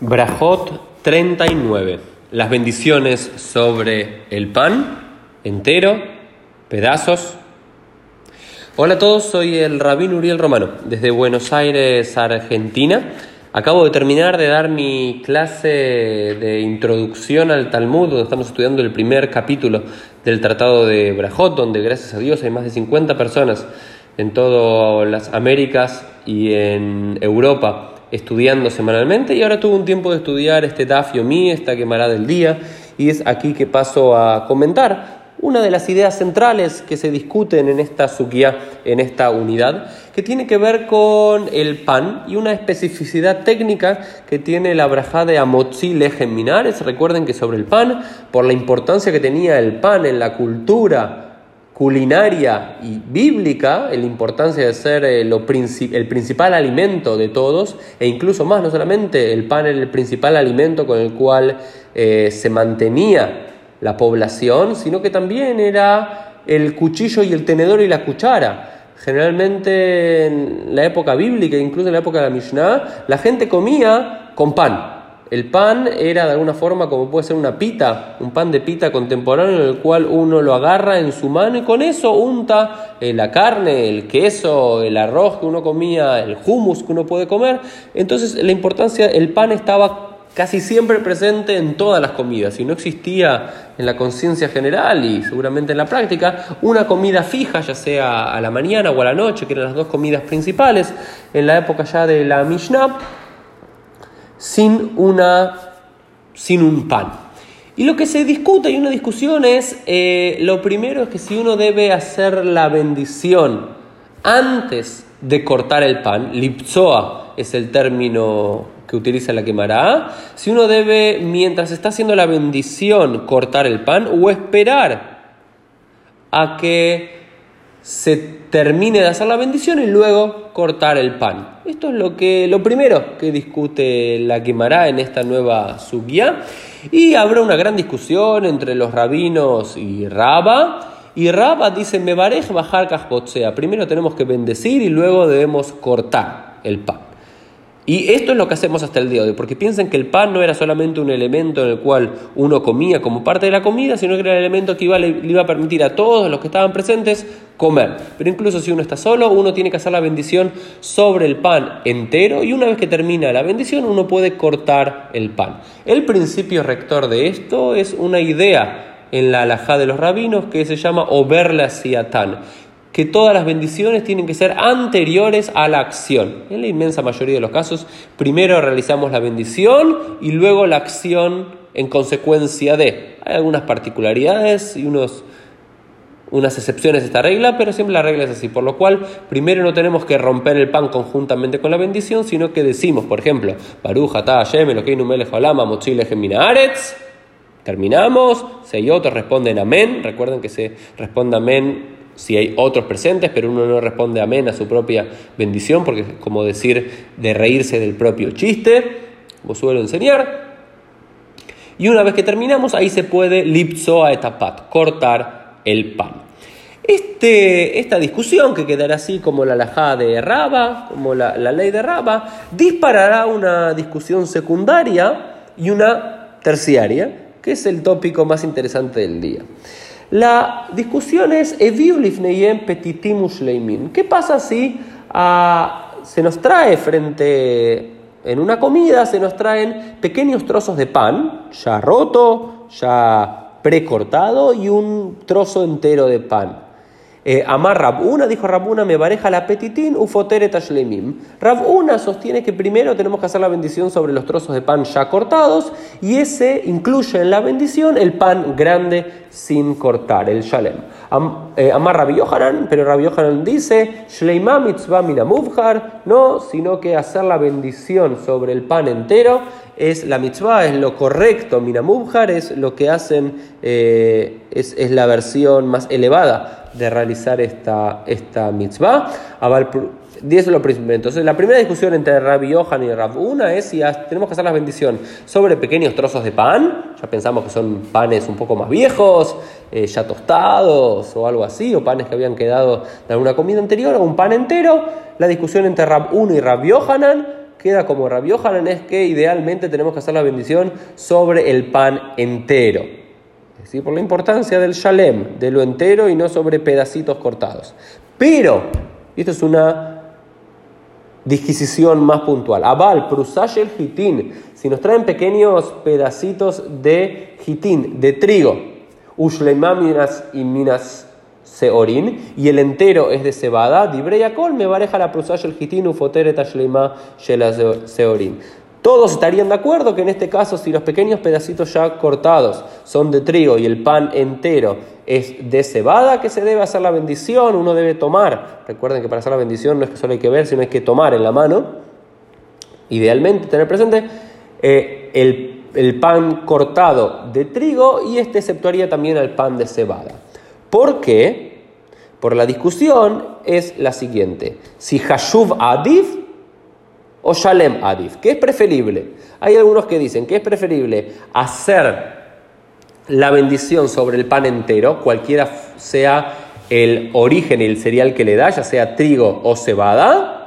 Brajot 39. Las bendiciones sobre el pan entero, pedazos. Hola a todos, soy el Rabín Uriel Romano, desde Buenos Aires, Argentina. Acabo de terminar de dar mi clase de introducción al Talmud, donde estamos estudiando el primer capítulo del Tratado de Brajot, donde gracias a Dios hay más de 50 personas en todas las Américas y en Europa estudiando semanalmente y ahora tuve un tiempo de estudiar este Daf Yomi, esta quemará del día, y es aquí que paso a comentar una de las ideas centrales que se discuten en esta sukia, en esta unidad, que tiene que ver con el pan y una especificidad técnica que tiene la braja de Amotzi Lejem Minares. Recuerden que sobre el pan, por la importancia que tenía el pan en la cultura culinaria y bíblica, la importancia de ser eh, el principal alimento de todos, e incluso más, no solamente el pan era el principal alimento con el cual eh, se mantenía la población, sino que también era el cuchillo y el tenedor y la cuchara. Generalmente en la época bíblica, incluso en la época de la Mishnah, la gente comía con pan. El pan era de alguna forma como puede ser una pita, un pan de pita contemporáneo en el cual uno lo agarra en su mano y con eso unta eh, la carne, el queso, el arroz que uno comía, el hummus que uno puede comer. Entonces la importancia, el pan estaba casi siempre presente en todas las comidas y no existía en la conciencia general y seguramente en la práctica una comida fija, ya sea a la mañana o a la noche, que eran las dos comidas principales en la época ya de la Mishnah sin, una, sin un pan. Y lo que se discute y una discusión es, eh, lo primero es que si uno debe hacer la bendición antes de cortar el pan, lipsoa es el término que utiliza la quemará, si uno debe, mientras está haciendo la bendición, cortar el pan o esperar a que se termine de hacer la bendición y luego cortar el pan. Esto es lo, que, lo primero que discute la quemará en esta nueva subia. Y habrá una gran discusión entre los rabinos y Raba. Y Raba dice, me barej bajar Primero tenemos que bendecir y luego debemos cortar el pan. Y esto es lo que hacemos hasta el día de hoy, porque piensen que el pan no era solamente un elemento en el cual uno comía como parte de la comida, sino que era el elemento que iba, le, iba a permitir a todos los que estaban presentes comer. Pero incluso si uno está solo, uno tiene que hacer la bendición sobre el pan entero y una vez que termina la bendición uno puede cortar el pan. El principio rector de esto es una idea en la alajá de los rabinos que se llama Oberla Siatán que todas las bendiciones tienen que ser anteriores a la acción. En la inmensa mayoría de los casos, primero realizamos la bendición y luego la acción en consecuencia de. Hay algunas particularidades y unos, unas excepciones a esta regla, pero siempre la regla es así. Por lo cual, primero no tenemos que romper el pan conjuntamente con la bendición, sino que decimos, por ejemplo, Baruch atah Hashem, Elokeinu melech mochile Terminamos, si hay otros responden amén. Recuerden que se responde amén si hay otros presentes, pero uno no responde amén a su propia bendición, porque es como decir de reírse del propio chiste, como suelo enseñar. Y una vez que terminamos, ahí se puede lipso a etapat, cortar el pan. Este, esta discusión, que quedará así como la lajada de Raba, como la, la ley de Raba, disparará una discusión secundaria y una terciaria, que es el tópico más interesante del día. La discusión es ¿Qué pasa si ah, se nos trae frente en una comida, se nos traen pequeños trozos de pan, ya roto, ya precortado, y un trozo entero de pan? Eh, Amar Rabuna, dijo Rabuna, me pareja la petitín ufoteret tashlemim. Rabuna sostiene que primero tenemos que hacer la bendición sobre los trozos de pan ya cortados y ese incluye en la bendición el pan grande sin cortar, el shalem. Eh, Amar Rabbi Yohanan, pero Rabbi Yohanan dice, Shleima mitzvah minamuvhar, no, sino que hacer la bendición sobre el pan entero es la mitzvah, es lo correcto, minamuvhar es lo que hacen, eh, es, es la versión más elevada de realizar esta, esta mitzvah. es lo primero. Entonces, la primera discusión entre Rabbi Yohan y Rab Una es si tenemos que hacer la bendición sobre pequeños trozos de pan. Ya pensamos que son panes un poco más viejos, eh, ya tostados o algo así, o panes que habían quedado de alguna comida anterior, o un pan entero. La discusión entre Rab 1 y Rab Yohanan queda como Rabbi Yohanan es que idealmente tenemos que hacer la bendición sobre el pan entero. Por la importancia del shalem, de lo entero y no sobre pedacitos cortados. Pero, esto es una disquisición más puntual. Abal, prusash el hitín. Si nos traen pequeños pedacitos de hitín, de trigo, ushleimaminas y minas seorin, y el entero es de cebada, dibreyakol me bareja la prusash el hitín ufoteret ashleima shela seorin. Todos estarían de acuerdo que en este caso, si los pequeños pedacitos ya cortados son de trigo y el pan entero es de cebada, que se debe hacer la bendición, uno debe tomar. Recuerden que para hacer la bendición no es que solo hay que ver, sino hay que tomar en la mano. Idealmente, tener presente eh, el, el pan cortado de trigo y este exceptuaría también al pan de cebada. ¿Por qué? Por la discusión es la siguiente. Si Hashuv Adif o Shalem Adif. ¿Qué es preferible? Hay algunos que dicen que es preferible hacer la bendición sobre el pan entero, cualquiera sea el origen y el cereal que le da, ya sea trigo o cebada.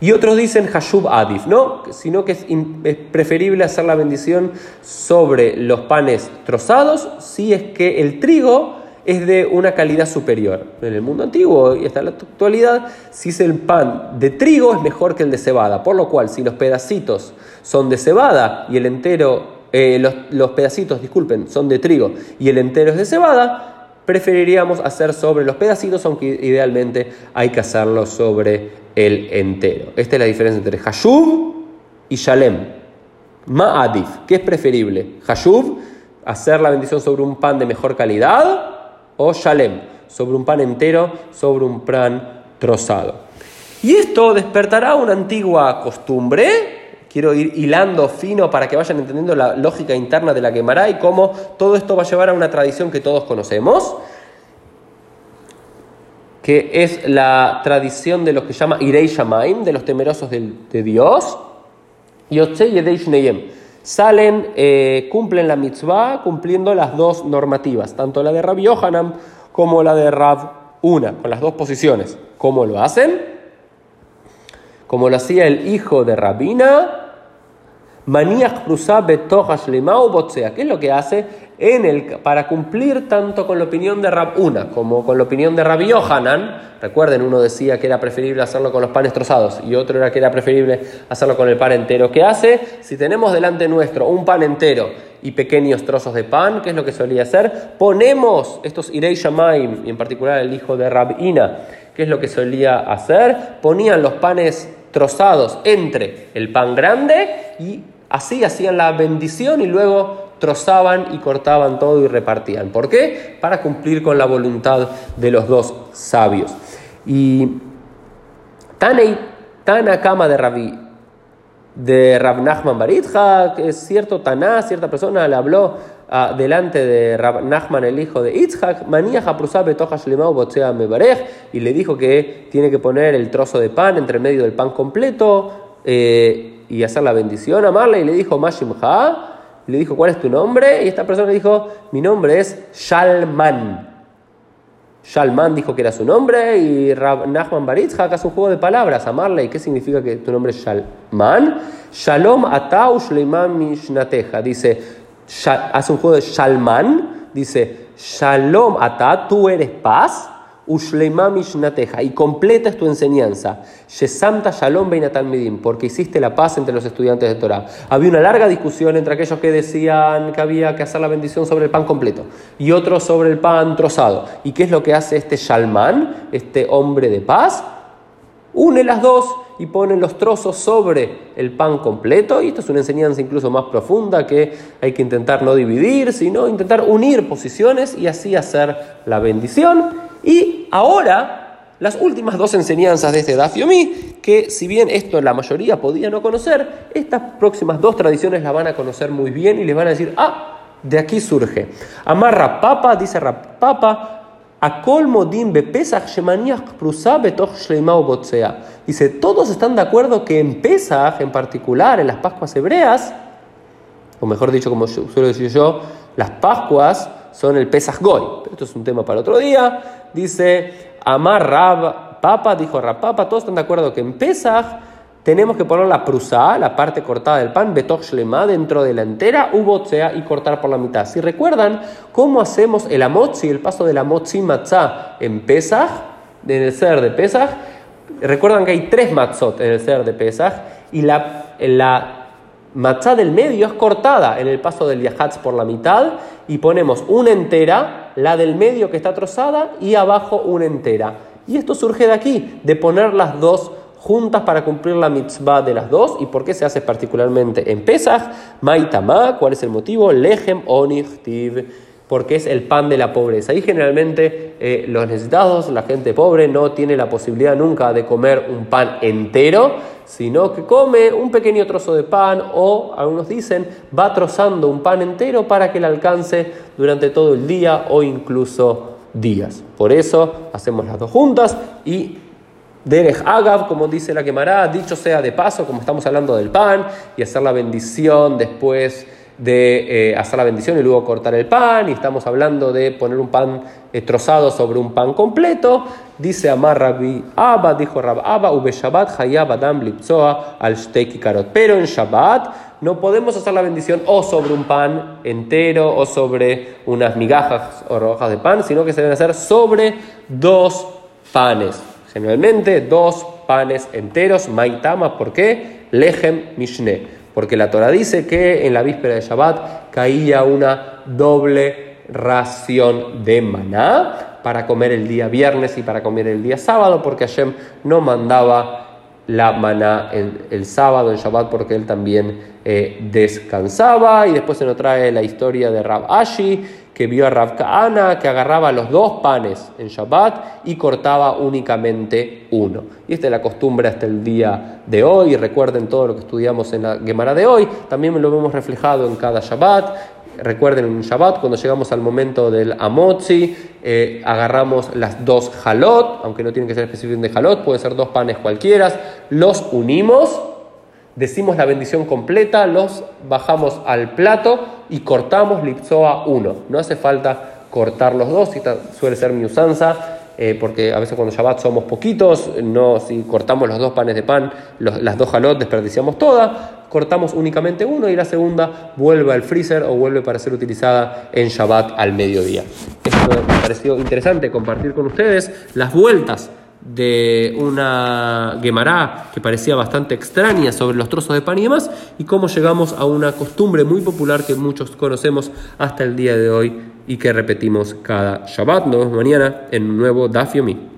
Y otros dicen Hashub Adif, ¿no? Sino que es, es, preferible hacer la bendición sobre los panes trozados si es que el trigo es de una calidad superior. En el mundo antiguo y hasta la actualidad, si es el pan de trigo es mejor que el de cebada. Por lo cual, si los pedacitos son de cebada y el entero, eh, los, los pedacitos, disculpen, son de trigo y el entero es de cebada, preferiríamos hacer sobre los pedacitos, aunque idealmente hay que hacerlo sobre el entero. Esta es la diferencia entre Hashuv y Shalem. Ma'adif, ¿qué es preferible? Hashuv, hacer la bendición sobre un pan de mejor calidad o shalem, sobre un pan entero, sobre un pan trozado. Y esto despertará una antigua costumbre, quiero ir hilando fino para que vayan entendiendo la lógica interna de la quemará y cómo todo esto va a llevar a una tradición que todos conocemos, que es la tradición de los que llama Irei Shamaim, de los temerosos de, Dios, Yotzei Yedei Shneyem salen, eh, cumplen la mitzvah cumpliendo las dos normativas, tanto la de Rabbi Yohanan como la de Rab Una, con las dos posiciones. ¿Cómo lo hacen? Como lo hacía el hijo de Rabina, Maniach Botsea. ¿Qué es lo que hace? Para cumplir tanto con la opinión de Rab Una como con la opinión de Rabbi Yohanan, recuerden, uno decía que era preferible hacerlo con los panes trozados y otro era que era preferible hacerlo con el pan entero. ¿Qué hace? Si tenemos delante nuestro un pan entero y pequeños trozos de pan, ¿qué es lo que solía hacer? Ponemos estos Irei Shamaim, y en particular el hijo de Rabina, ¿qué es lo que solía hacer? Ponían los panes trozados entre el pan grande y Así hacían la bendición y luego trozaban y cortaban todo y repartían. ¿Por qué? Para cumplir con la voluntad de los dos sabios. Y Tanei, Tanakama de Rabbi, de Rab Nachman Baritja, es cierto Taná, cierta persona le habló uh, delante de Rab Nachman, el hijo de Itzhak, y le dijo que tiene que poner el trozo de pan entre medio del pan completo. Eh, y hacer la bendición a Marley y le dijo Mashim Ha, le dijo ¿cuál es tu nombre? Y esta persona le dijo mi nombre es Shalman. Shalman dijo que era su nombre y Rab Nachman Baritzha hace un juego de palabras a Marley. ¿Qué significa que tu nombre es Shalman? Shalom atau shleiman mishnateja. Dice, hace un juego de Shalman. Dice, Shalom ata, tú eres paz y completa tu enseñanza. Shesamta Shalom Beinatal porque hiciste la paz entre los estudiantes de Torah. Había una larga discusión entre aquellos que decían que había que hacer la bendición sobre el pan completo y otros sobre el pan trozado. ¿Y qué es lo que hace este Shalman, este hombre de paz? Une las dos y pone los trozos sobre el pan completo. Y esto es una enseñanza incluso más profunda que hay que intentar no dividir, sino intentar unir posiciones y así hacer la bendición. Y ahora, las últimas dos enseñanzas de este Dafiomi, que si bien esto la mayoría podía no conocer, estas próximas dos tradiciones la van a conocer muy bien y les van a decir, ah, de aquí surge. Amarra papa, dice Rapapa, a colmo Pesach Dice, todos están de acuerdo que en Pesach, en particular, en las Pascuas hebreas, o mejor dicho, como suelo decir yo, las Pascuas son el Pesach Goy. esto es un tema para otro día. Dice, Amar Rab Papa, dijo Rab Papa, todos están de acuerdo que en Pesach tenemos que poner la prusa, la parte cortada del pan, betoch shlema, dentro de la entera, ubotzea y cortar por la mitad. Si recuerdan cómo hacemos el amotzi, el paso del amotzi matzah en Pesach, en el ser de Pesach, recuerdan que hay tres matzot en el ser de Pesach y la matzah del medio es cortada en el paso del yahatz por la mitad y ponemos una entera, la del medio que está trozada y abajo una entera. Y esto surge de aquí, de poner las dos juntas para cumplir la mitzvah de las dos. ¿Y por qué se hace particularmente en Pesach? Maitama, ¿cuál es el motivo? Lehem onichtiv, porque es el pan de la pobreza. Y generalmente eh, los necesitados, la gente pobre, no tiene la posibilidad nunca de comer un pan entero, sino que come un pequeño trozo de pan o, algunos dicen, va trozando un pan entero para que le alcance durante todo el día o incluso días. Por eso hacemos las dos juntas y Derech Agav, como dice la quemará, dicho sea de paso, como estamos hablando del pan, y hacer la bendición después de eh, hacer la bendición y luego cortar el pan, y estamos hablando de poner un pan eh, trozado sobre un pan completo, dice Amar Rabbi Abba, dijo Rab Abba, Ube Shabbat Hayab Adam Lipzoa al Shteki Karot. Pero en Shabbat no podemos hacer la bendición o sobre un pan entero o sobre unas migajas o rojas de pan, sino que se deben hacer sobre dos panes. Generalmente dos panes enteros, maitama, ¿por qué? Lehem mishne. Porque la Torah dice que en la víspera de Shabbat caía una doble ración de maná para comer el día viernes y para comer el día sábado, porque Hashem no mandaba la maná el sábado, en Shabbat, porque él también eh, descansaba. Y después se nos trae la historia de Rab Ashi, que vio a Rav Kaana que agarraba los dos panes en Shabbat y cortaba únicamente uno. Y esta es la costumbre hasta el día de hoy. Recuerden todo lo que estudiamos en la Gemara de hoy. También lo vemos reflejado en cada Shabbat. Recuerden en Shabbat, cuando llegamos al momento del Amotzi, eh, agarramos las dos halot, aunque no tienen que ser específicamente halot, pueden ser dos panes cualquiera, los unimos decimos la bendición completa, los bajamos al plato y cortamos lipsoa uno. No hace falta cortar los dos, suele ser mi usanza, eh, porque a veces cuando Shabbat somos poquitos, no, si cortamos los dos panes de pan, las dos jalot desperdiciamos toda, cortamos únicamente uno y la segunda vuelve al freezer o vuelve para ser utilizada en Shabbat al mediodía. Esto me pareció interesante compartir con ustedes las vueltas de una Gemara que parecía bastante extraña sobre los trozos de pan y demás, y cómo llegamos a una costumbre muy popular que muchos conocemos hasta el día de hoy y que repetimos cada Shabbat. Nos vemos mañana en un nuevo Daf Yomi.